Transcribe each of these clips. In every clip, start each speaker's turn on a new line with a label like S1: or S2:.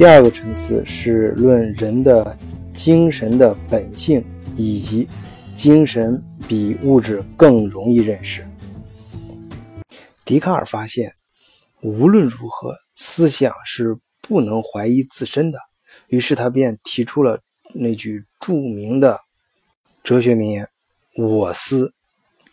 S1: 第二个层次是论人的精神的本性，以及精神比物质更容易认识。笛卡尔发现，无论如何，思想是不能怀疑自身的。于是他便提出了那句著名的哲学名言：“我思，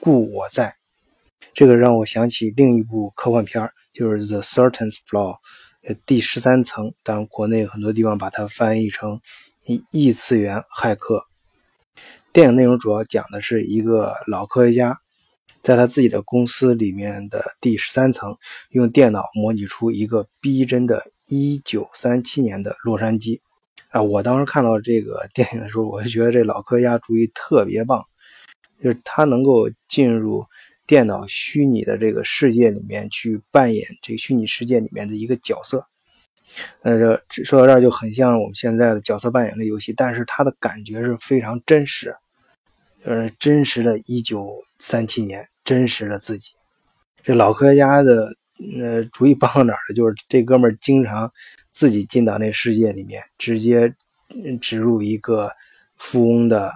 S1: 故我在。”这个让我想起另一部科幻片就是《The Certain's Floor》第十三层。当然，国内很多地方把它翻译成异异次元骇客。电影内容主要讲的是一个老科学家。在他自己的公司里面的第十三层，用电脑模拟出一个逼真的1937年的洛杉矶。啊，我当时看到这个电影的时候，我就觉得这老科学家主意特别棒，就是他能够进入电脑虚拟的这个世界里面去扮演这个虚拟世界里面的一个角色。呃，说到这儿就很像我们现在的角色扮演的游戏，但是他的感觉是非常真实，呃，真实的1937年。真实的自己，这老科学家的呃主意帮到哪儿了？就是这哥们儿经常自己进到那世界里面，直接植入一个富翁的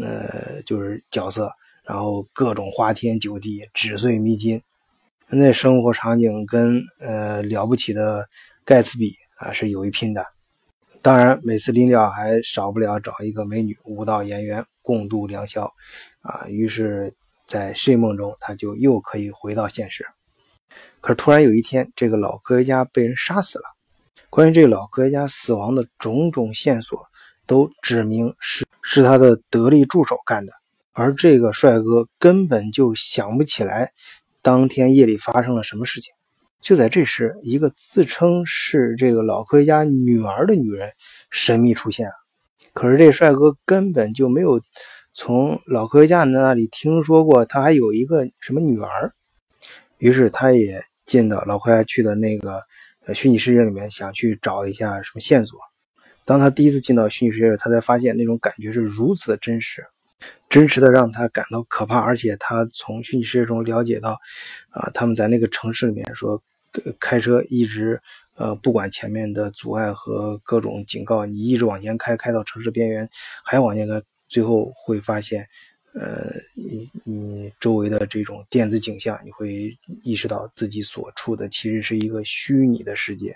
S1: 呃就是角色，然后各种花天酒地、纸醉迷金，那生活场景跟呃了不起的盖茨比啊是有一拼的。当然，每次临了还少不了找一个美女舞蹈演员共度良宵啊。于是。在睡梦中，他就又可以回到现实。可是突然有一天，这个老科学家被人杀死了。关于这个老科学家死亡的种种线索，都指明是是他的得力助手干的。而这个帅哥根本就想不起来当天夜里发生了什么事情。就在这时，一个自称是这个老科学家女儿的女人神秘出现。可是这帅哥根本就没有。从老科学家那里听说过，他还有一个什么女儿，于是他也进到老科学家去的那个虚拟世界里面，想去找一下什么线索。当他第一次进到虚拟世界时，他才发现那种感觉是如此的真实，真实的让他感到可怕。而且他从虚拟世界中了解到，啊，他们在那个城市里面说，开车一直，呃，不管前面的阻碍和各种警告，你一直往前开，开到城市边缘，还往前开。最后会发现，呃，你你周围的这种电子景象，你会意识到自己所处的其实是一个虚拟的世界。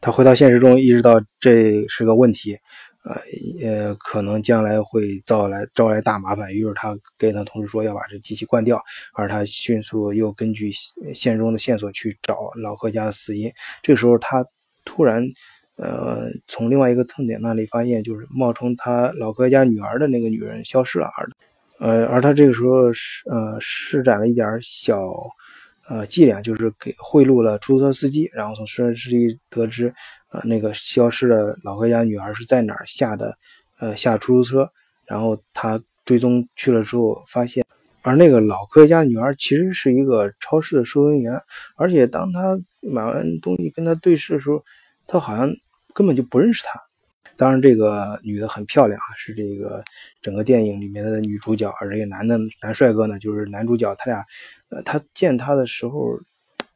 S1: 他回到现实中，意识到这是个问题，呃呃，可能将来会招来招来大麻烦。于是他跟他同事说要把这机器关掉，而他迅速又根据现实中的线索去找老何家的死因。这个时候他突然。呃，从另外一个痛点那里发现，就是冒充他老哥家女儿的那个女人消失了，而呃，而他这个时候是呃施展了一点小呃伎俩，就是给贿赂了出租车司机，然后从出租车司机得知呃那个消失的老哥家女儿是在哪儿下的呃下出租车，然后他追踪去了之后发现，而那个老科学家女儿其实是一个超市的收银员，而且当他买完东西跟他对视的时候，他好像。根本就不认识他。当然，这个女的很漂亮啊，是这个整个电影里面的女主角。而这个男的男帅哥呢，就是男主角。他俩，呃，他见她的时候，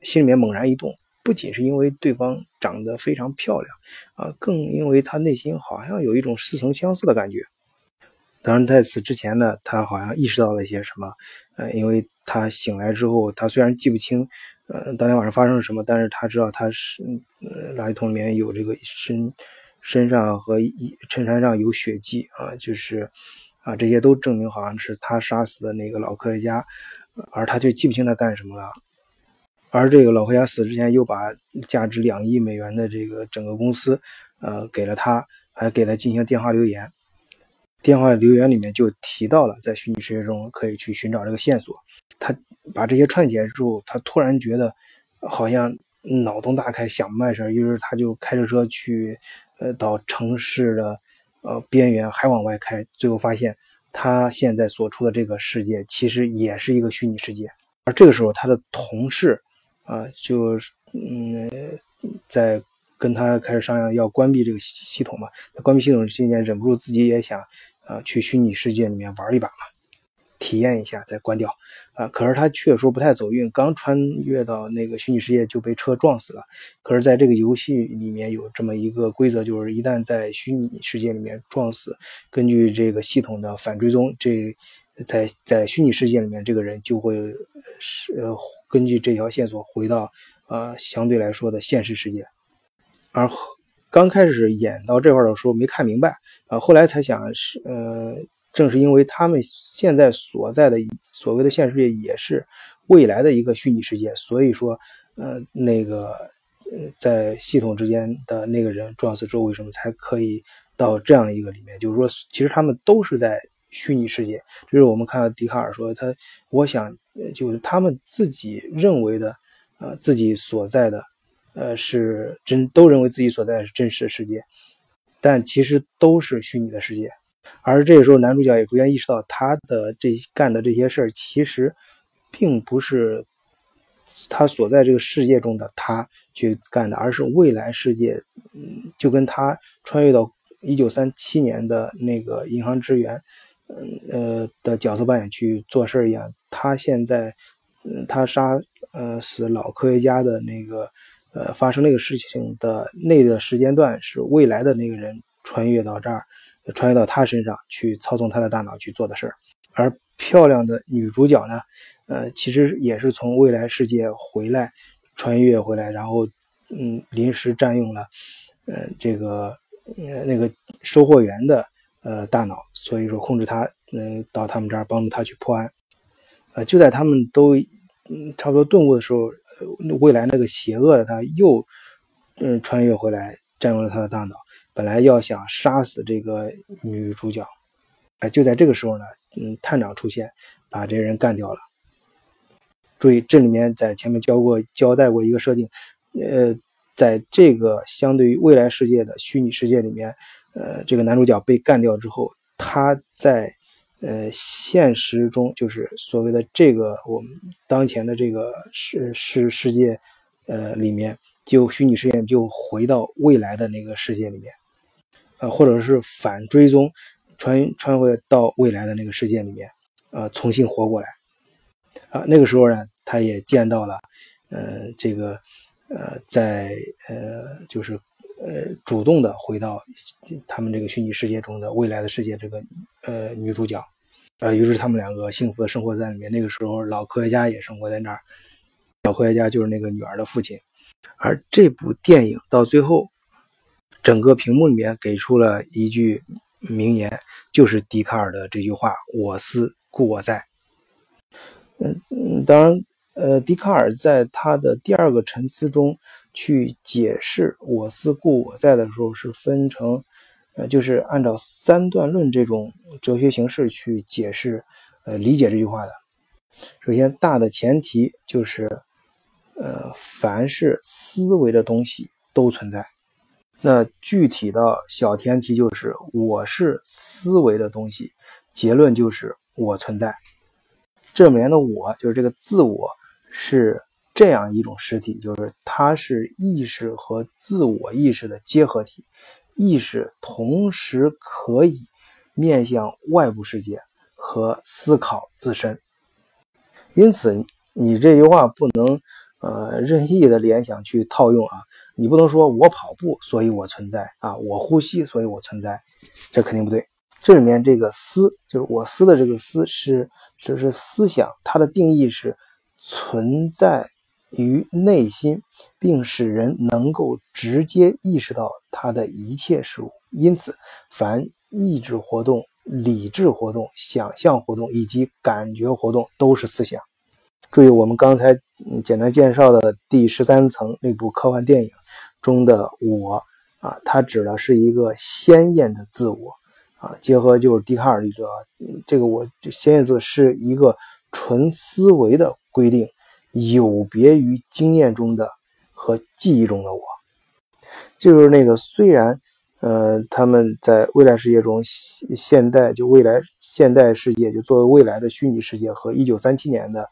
S1: 心里面猛然一动，不仅是因为对方长得非常漂亮啊，更因为他内心好像有一种似曾相似的感觉。当然，在此之前呢，他好像意识到了一些什么，呃，因为他醒来之后，他虽然记不清。呃，当天晚上发生了什么？但是他知道他是，呃，垃圾桶里面有这个身身上和衣衬衫上有血迹啊，就是啊，这些都证明好像是他杀死的那个老科学家，而他却记不清他干什么了。而这个老科学家死之前又把价值两亿美元的这个整个公司，呃，给了他，还给他进行电话留言。电话留言里面就提到了在虚拟世界中可以去寻找这个线索。他。把这些串起来之后，他突然觉得好像脑洞大开，想不开事于是他就开着车去，呃，到城市的呃边缘，还往外开。最后发现，他现在所处的这个世界其实也是一个虚拟世界。而这个时候，他的同事啊，就嗯，在跟他开始商量要关闭这个系统嘛。关闭系统之前，忍不住自己也想啊，去虚拟世界里面玩一把嘛。体验一下再关掉啊。可是他确实不太走运，刚穿越到那个虚拟世界就被车撞死了。可是在这个游戏里面有这么一个规则，就是一旦在虚拟世界里面撞死，根据这个系统的反追踪，这在在虚拟世界里面这个人就会是呃根据这条线索回到呃相对来说的现实世界，而。刚开始演到这块的时候没看明白啊，后来才想是呃，正是因为他们现在所在的所谓的现实世界也是未来的一个虚拟世界，所以说呃那个呃在系统之间的那个人撞死之后，为什么才可以到这样一个里面？就是说，其实他们都是在虚拟世界。这是我们看到笛卡尔说他，我想就是他们自己认为的呃自己所在的。呃，是真都认为自己所在的是真实的世界，但其实都是虚拟的世界。而这个时候，男主角也逐渐意识到，他的这干的这些事儿，其实并不是他所在这个世界中的他去干的，而是未来世界。嗯，就跟他穿越到一九三七年的那个银行职员，嗯呃的角色扮演去做事儿一样。他现在，嗯，他杀呃死老科学家的那个。呃，发生那个事情的那个时间段是未来的那个人穿越到这儿，穿越到他身上去操纵他的大脑去做的事儿。而漂亮的女主角呢，呃，其实也是从未来世界回来，穿越回来，然后嗯，临时占用了呃这个呃那个收货员的呃大脑，所以说控制他，嗯，到他们这儿帮助他去破案。呃，就在他们都。差不多顿悟的时候，未来那个邪恶的他又，嗯，穿越回来占用了他的大脑。本来要想杀死这个女主角，哎，就在这个时候呢，嗯，探长出现，把这人干掉了。注意，这里面在前面教过交代过一个设定，呃，在这个相对于未来世界的虚拟世界里面，呃，这个男主角被干掉之后，他在。呃，现实中就是所谓的这个我们当前的这个世世世界，呃，里面就虚拟世界就回到未来的那个世界里面，呃，或者是反追踪，穿穿回到未来的那个世界里面，呃，重新活过来，啊，那个时候呢，他也见到了，呃，这个，呃，在呃，就是。呃，主动的回到他们这个虚拟世界中的未来的世界，这个呃女主角，呃，于是他们两个幸福的生活在里面。那个时候，老科学家也生活在那儿，老科学家就是那个女儿的父亲。而这部电影到最后，整个屏幕里面给出了一句名言，就是笛卡尔的这句话：“我思故我在。”嗯嗯，当然。呃，笛卡尔在他的第二个沉思中去解释“我思故我在”的时候，是分成，呃，就是按照三段论这种哲学形式去解释，呃，理解这句话的。首先，大的前提就是，呃，凡是思维的东西都存在。那具体的小前提就是，我是思维的东西，结论就是我存在。这里面的我就是这个自我。是这样一种实体，就是它是意识和自我意识的结合体，意识同时可以面向外部世界和思考自身。因此，你这句话不能呃任意的联想去套用啊，你不能说我跑步所以我存在啊，我呼吸所以我存在，这肯定不对。这里面这个思就是我思的这个思是就是思想，它的定义是。存在于内心，并使人能够直接意识到它的一切事物。因此，凡意志活动、理智活动、想象活动以及感觉活动都是思想。注意，我们刚才简单介绍的第十三层那部科幻电影中的我啊，它指的是一个鲜艳的自我啊。结合就是笛卡尔理论啊，这个我就鲜艳字是一个纯思维的。规定有别于经验中的和记忆中的我，就是那个虽然，呃，他们在未来世界中现现代就未来现代世界就作为未来的虚拟世界和一九三七年的，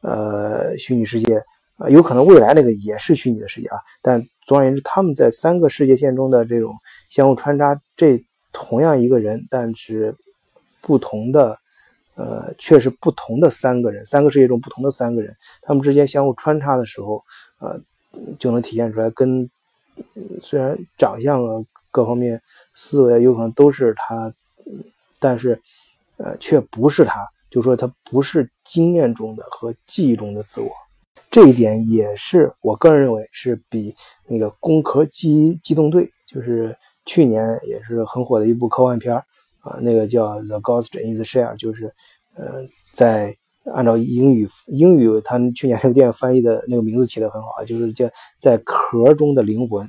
S1: 呃，虚拟世界啊，有可能未来那个也是虚拟的世界啊，但总而言之，他们在三个世界线中的这种相互穿插，这同样一个人，但是不同的。呃，却是不同的三个人，三个世界中不同的三个人，他们之间相互穿插的时候，呃，就能体现出来，跟虽然长相啊各方面思维有可能都是他，但是呃，却不是他，就说他不是经验中的和记忆中的自我，这一点也是我个人认为是比那个《攻壳机机动队》就是去年也是很火的一部科幻片啊，那个叫《The Ghost in the Shell》，就是，呃，在按照英语英语，他去年那个电影翻译的那个名字起的很好，就是叫在壳中的灵魂。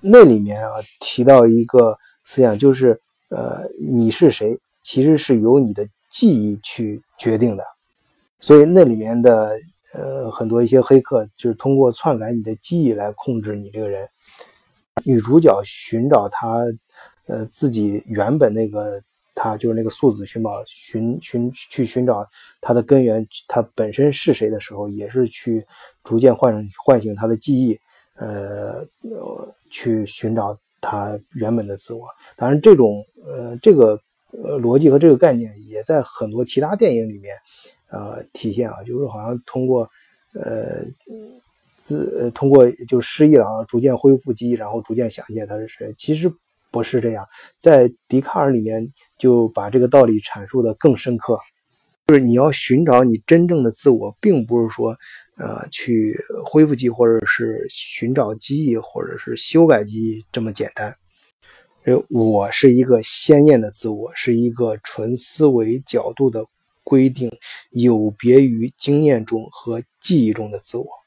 S1: 那里面啊提到一个思想，就是呃，你是谁，其实是由你的记忆去决定的。所以那里面的呃很多一些黑客，就是通过篡改你的记忆来控制你这个人。女主角寻找她。呃，自己原本那个她就是那个素子寻宝寻寻去寻找她的根源，她本身是谁的时候，也是去逐渐唤唤醒她的记忆，呃，去寻找她原本的自我。当然，这种呃这个呃逻辑和这个概念也在很多其他电影里面呃体现啊，就是好像通过呃自呃通过就失忆了啊，逐渐恢复记忆，然后逐渐想起来他是谁，其实。不是这样，在笛卡尔里面就把这个道理阐述的更深刻，就是你要寻找你真正的自我，并不是说，呃，去恢复记忆，或者是寻找记忆，或者是修改记忆这么简单。我是一个鲜艳的自我，是一个纯思维角度的规定，有别于经验中和记忆中的自我。